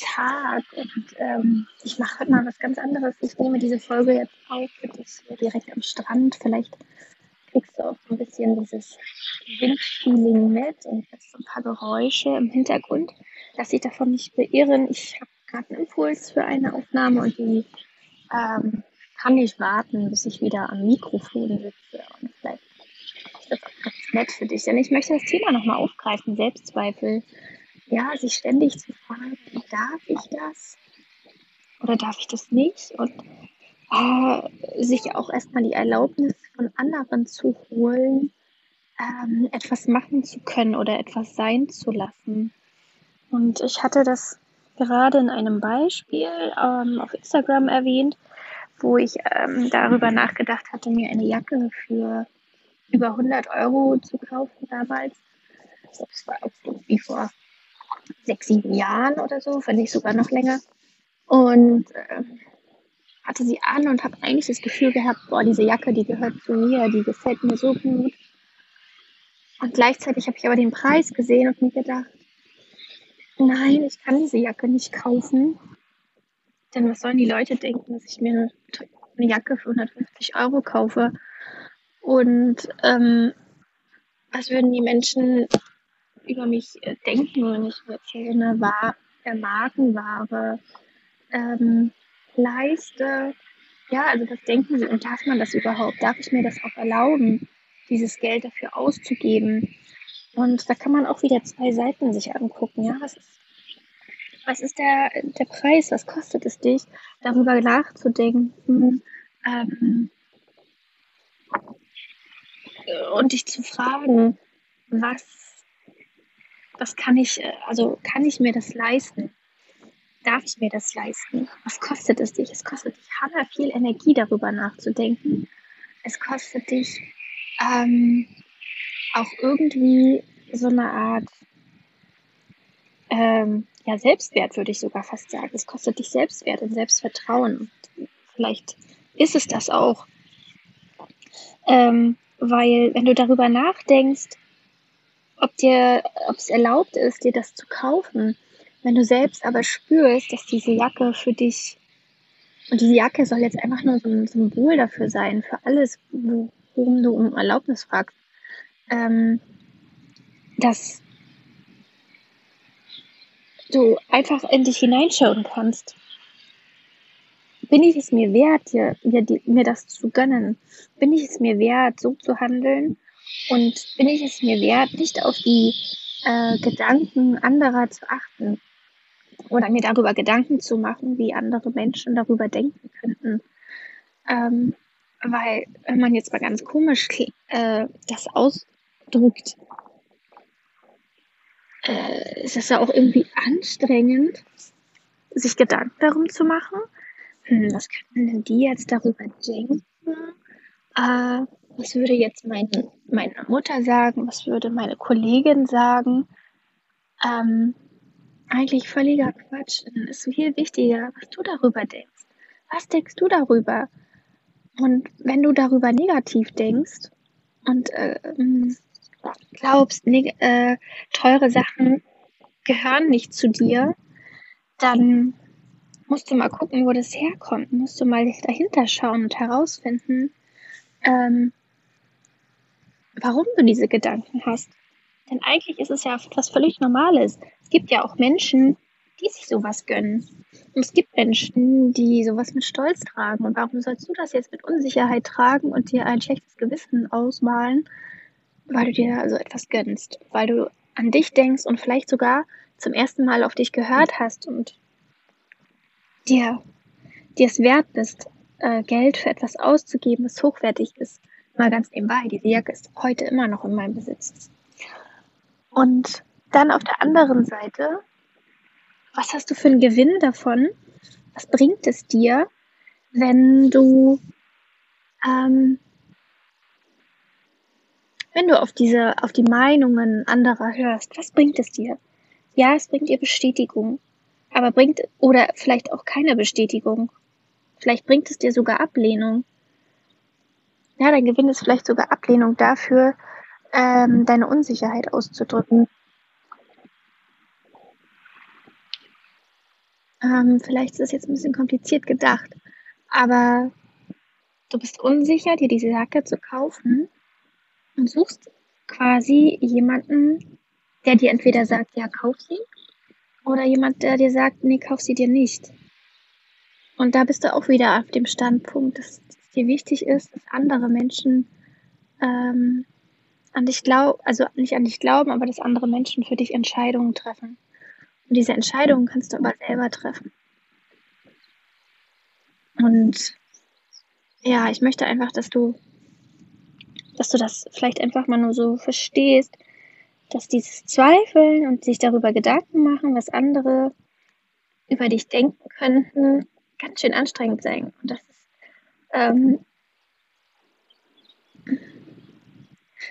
Tag und ähm, ich mache heute mal was ganz anderes. Ich nehme diese Folge jetzt auf für dich hier direkt am Strand. Vielleicht kriegst du auch ein bisschen dieses Windfeeling mit und jetzt so ein paar Geräusche im Hintergrund. Lass dich davon nicht beirren. Ich habe gerade einen Impuls für eine Aufnahme und die ähm, kann nicht warten, bis ich wieder am Mikrofon sitze. Und vielleicht ist das auch ganz nett für dich. Denn ich möchte das Thema nochmal aufgreifen, Selbstzweifel ja, sich ständig zu fragen, darf ich das oder darf ich das nicht? Und äh, sich auch erstmal die Erlaubnis von anderen zu holen, ähm, etwas machen zu können oder etwas sein zu lassen. Und ich hatte das gerade in einem Beispiel ähm, auf Instagram erwähnt, wo ich ähm, darüber nachgedacht hatte, mir eine Jacke für über 100 Euro zu kaufen damals. Das war auch irgendwie vor sechs, sieben Jahren oder so, wenn nicht sogar noch länger. Und äh, hatte sie an und habe eigentlich das Gefühl gehabt, boah, diese Jacke, die gehört zu mir, die gefällt mir so gut. Und gleichzeitig habe ich aber den Preis gesehen und mir gedacht, nein, ich kann diese Jacke nicht kaufen. Denn was sollen die Leute denken, dass ich mir eine Jacke für 150 Euro kaufe? Und ähm, was würden die Menschen über mich äh, denken, wenn ich eine War äh, Markenware ähm, leiste. Ja, also was denken Sie und darf man das überhaupt? Darf ich mir das auch erlauben, dieses Geld dafür auszugeben? Und da kann man auch wieder zwei Seiten sich angucken. Ja, was ist, was ist der, der Preis? Was kostet es dich, darüber nachzudenken? Ähm, und dich zu fragen, was was kann ich, äh, also kann ich mir das leisten? Darf ich mir das leisten? Was kostet es dich? Es kostet dich hammer viel Energie, darüber nachzudenken. Es kostet dich ähm, auch irgendwie so eine Art ähm, ja, Selbstwert, würde ich sogar fast sagen. Es kostet dich Selbstwert und Selbstvertrauen. Und vielleicht ist es das auch. Ähm, weil wenn du darüber nachdenkst, ob dir, ob es erlaubt ist, dir das zu kaufen. Wenn du selbst aber spürst, dass diese Jacke für dich, und diese Jacke soll jetzt einfach nur so ein Symbol dafür sein, für alles, worum du um Erlaubnis fragst, ähm, dass du einfach in dich hineinschauen kannst. Bin ich es mir wert, dir, mir, mir das zu gönnen? Bin ich es mir wert, so zu handeln, und bin ich es mir wert, nicht auf die äh, Gedanken anderer zu achten oder mir darüber Gedanken zu machen, wie andere Menschen darüber denken könnten. Ähm, weil, wenn man jetzt mal ganz komisch äh, das ausdrückt, äh, ist es ja auch irgendwie anstrengend, sich Gedanken darum zu machen. Hm, was könnten denn die jetzt darüber denken? Äh, was würde jetzt mein, meine Mutter sagen, was würde meine Kollegin sagen. Ähm, eigentlich völliger Quatsch. Dann ist viel wichtiger, was du darüber denkst. Was denkst du darüber? Und wenn du darüber negativ denkst und äh, glaubst, ne, äh, teure Sachen gehören nicht zu dir, dann musst du mal gucken, wo das herkommt. Musst du mal dahinter schauen und herausfinden, ähm, warum du diese Gedanken hast. Denn eigentlich ist es ja etwas völlig Normales. Es gibt ja auch Menschen, die sich sowas gönnen. Und es gibt Menschen, die sowas mit Stolz tragen. Und warum sollst du das jetzt mit Unsicherheit tragen und dir ein schlechtes Gewissen ausmalen, weil du dir so etwas gönnst? Weil du an dich denkst und vielleicht sogar zum ersten Mal auf dich gehört hast und dir, dir es wert bist, äh, Geld für etwas auszugeben, das hochwertig ist. Mal ganz nebenbei, diese Jacke ist heute immer noch in meinem Besitz. Und dann auf der anderen Seite, was hast du für einen Gewinn davon, Was bringt es dir, wenn du, ähm, wenn du auf diese, auf die Meinungen anderer hörst? Was bringt es dir? Ja, es bringt dir Bestätigung, aber bringt, oder vielleicht auch keine Bestätigung. Vielleicht bringt es dir sogar Ablehnung. Ja, dein Gewinn ist vielleicht sogar Ablehnung dafür, ähm, deine Unsicherheit auszudrücken. Ähm, vielleicht ist das jetzt ein bisschen kompliziert gedacht, aber du bist unsicher, dir diese Jacke zu kaufen und suchst quasi jemanden, der dir entweder sagt, ja, kauf sie, oder jemand, der dir sagt, nee, kauf sie dir nicht. Und da bist du auch wieder auf dem Standpunkt, dass es dir wichtig ist, dass andere Menschen ähm, an dich glauben, also nicht an dich glauben, aber dass andere Menschen für dich Entscheidungen treffen. Und diese Entscheidungen kannst du aber selber treffen. Und ja, ich möchte einfach, dass du, dass du das vielleicht einfach mal nur so verstehst, dass dieses Zweifeln und sich darüber Gedanken machen, was andere über dich denken könnten, ganz schön anstrengend sein. Und das ist, ähm,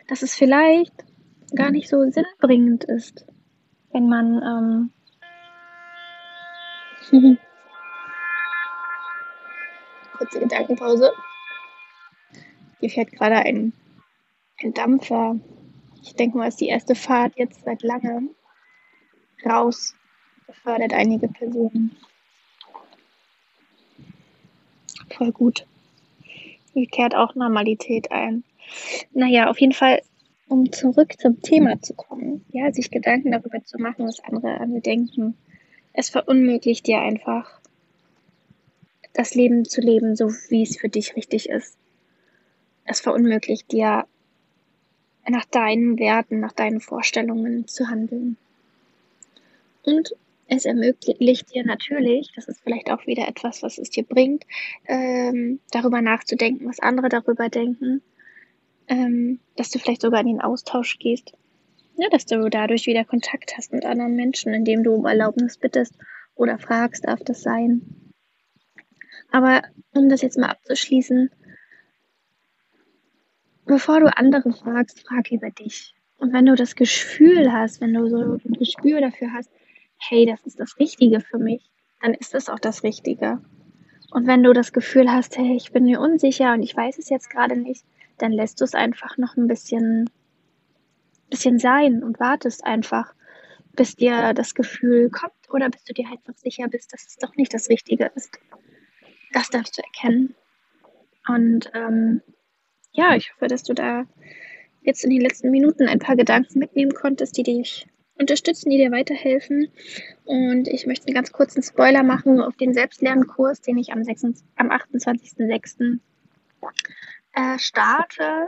dass es vielleicht gar nicht so sinnbringend ist, wenn man ähm, Kurze Gedankenpause. Hier fährt gerade ein, ein Dampfer. Ich denke mal, ist die erste Fahrt jetzt seit langem raus. Befördert einige Personen. Voll gut. Kehrt auch Normalität ein. Naja, auf jeden Fall, um zurück zum Thema zu kommen. Ja, sich Gedanken darüber zu machen, was andere an mir denken es verunmöglicht dir einfach, das Leben zu leben, so wie es für dich richtig ist. Es verunmöglicht dir, nach deinen Werten, nach deinen Vorstellungen zu handeln. Und es ermöglicht dir natürlich, das ist vielleicht auch wieder etwas, was es dir bringt, ähm, darüber nachzudenken, was andere darüber denken, ähm, dass du vielleicht sogar in den Austausch gehst ja, dass du dadurch wieder Kontakt hast mit anderen Menschen, indem du um Erlaubnis bittest oder fragst, darf das sein. Aber um das jetzt mal abzuschließen, bevor du andere fragst, frag über dich. Und wenn du das Gefühl hast, wenn du so ein Gespür dafür hast, hey, das ist das Richtige für mich, dann ist es auch das Richtige. Und wenn du das Gefühl hast, hey, ich bin mir unsicher und ich weiß es jetzt gerade nicht, dann lässt du es einfach noch ein bisschen bisschen sein und wartest einfach, bis dir das Gefühl kommt oder bis du dir einfach sicher bist, dass es doch nicht das Richtige ist. Das darfst du erkennen. Und ähm, ja, ich hoffe, dass du da jetzt in den letzten Minuten ein paar Gedanken mitnehmen konntest, die dich unterstützen, die dir weiterhelfen. Und ich möchte einen ganz kurzen Spoiler machen auf den Selbstlernkurs, den ich am, am 28.06. Äh, starte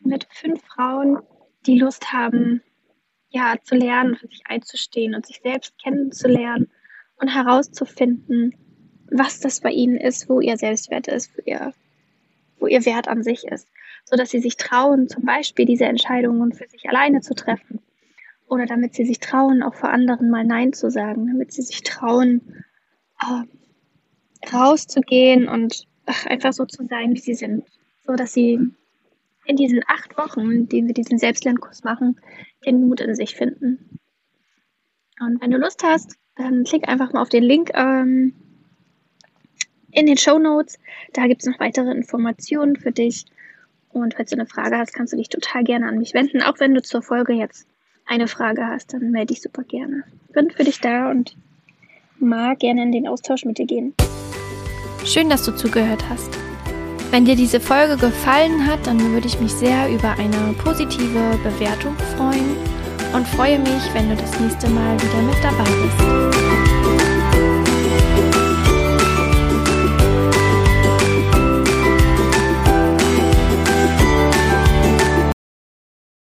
mit fünf Frauen, die Lust haben, ja, zu lernen, für sich einzustehen und sich selbst kennenzulernen und herauszufinden, was das bei ihnen ist, wo ihr Selbstwert ist, wo ihr, wo ihr Wert an sich ist, so dass sie sich trauen, zum Beispiel diese Entscheidungen für sich alleine zu treffen oder damit sie sich trauen, auch vor anderen mal Nein zu sagen, damit sie sich trauen, äh, rauszugehen und ach, einfach so zu sein, wie sie sind, so dass sie in diesen acht Wochen, in denen wir diesen Selbstlernkurs machen, den Mut in sich finden. Und wenn du Lust hast, dann klick einfach mal auf den Link ähm, in den Show Notes. Da gibt es noch weitere Informationen für dich. Und falls du eine Frage hast, kannst du dich total gerne an mich wenden. Auch wenn du zur Folge jetzt eine Frage hast, dann melde dich super gerne. Bin für dich da und mag gerne in den Austausch mit dir gehen. Schön, dass du zugehört hast. Wenn dir diese Folge gefallen hat, dann würde ich mich sehr über eine positive Bewertung freuen und freue mich, wenn du das nächste Mal wieder mit dabei bist.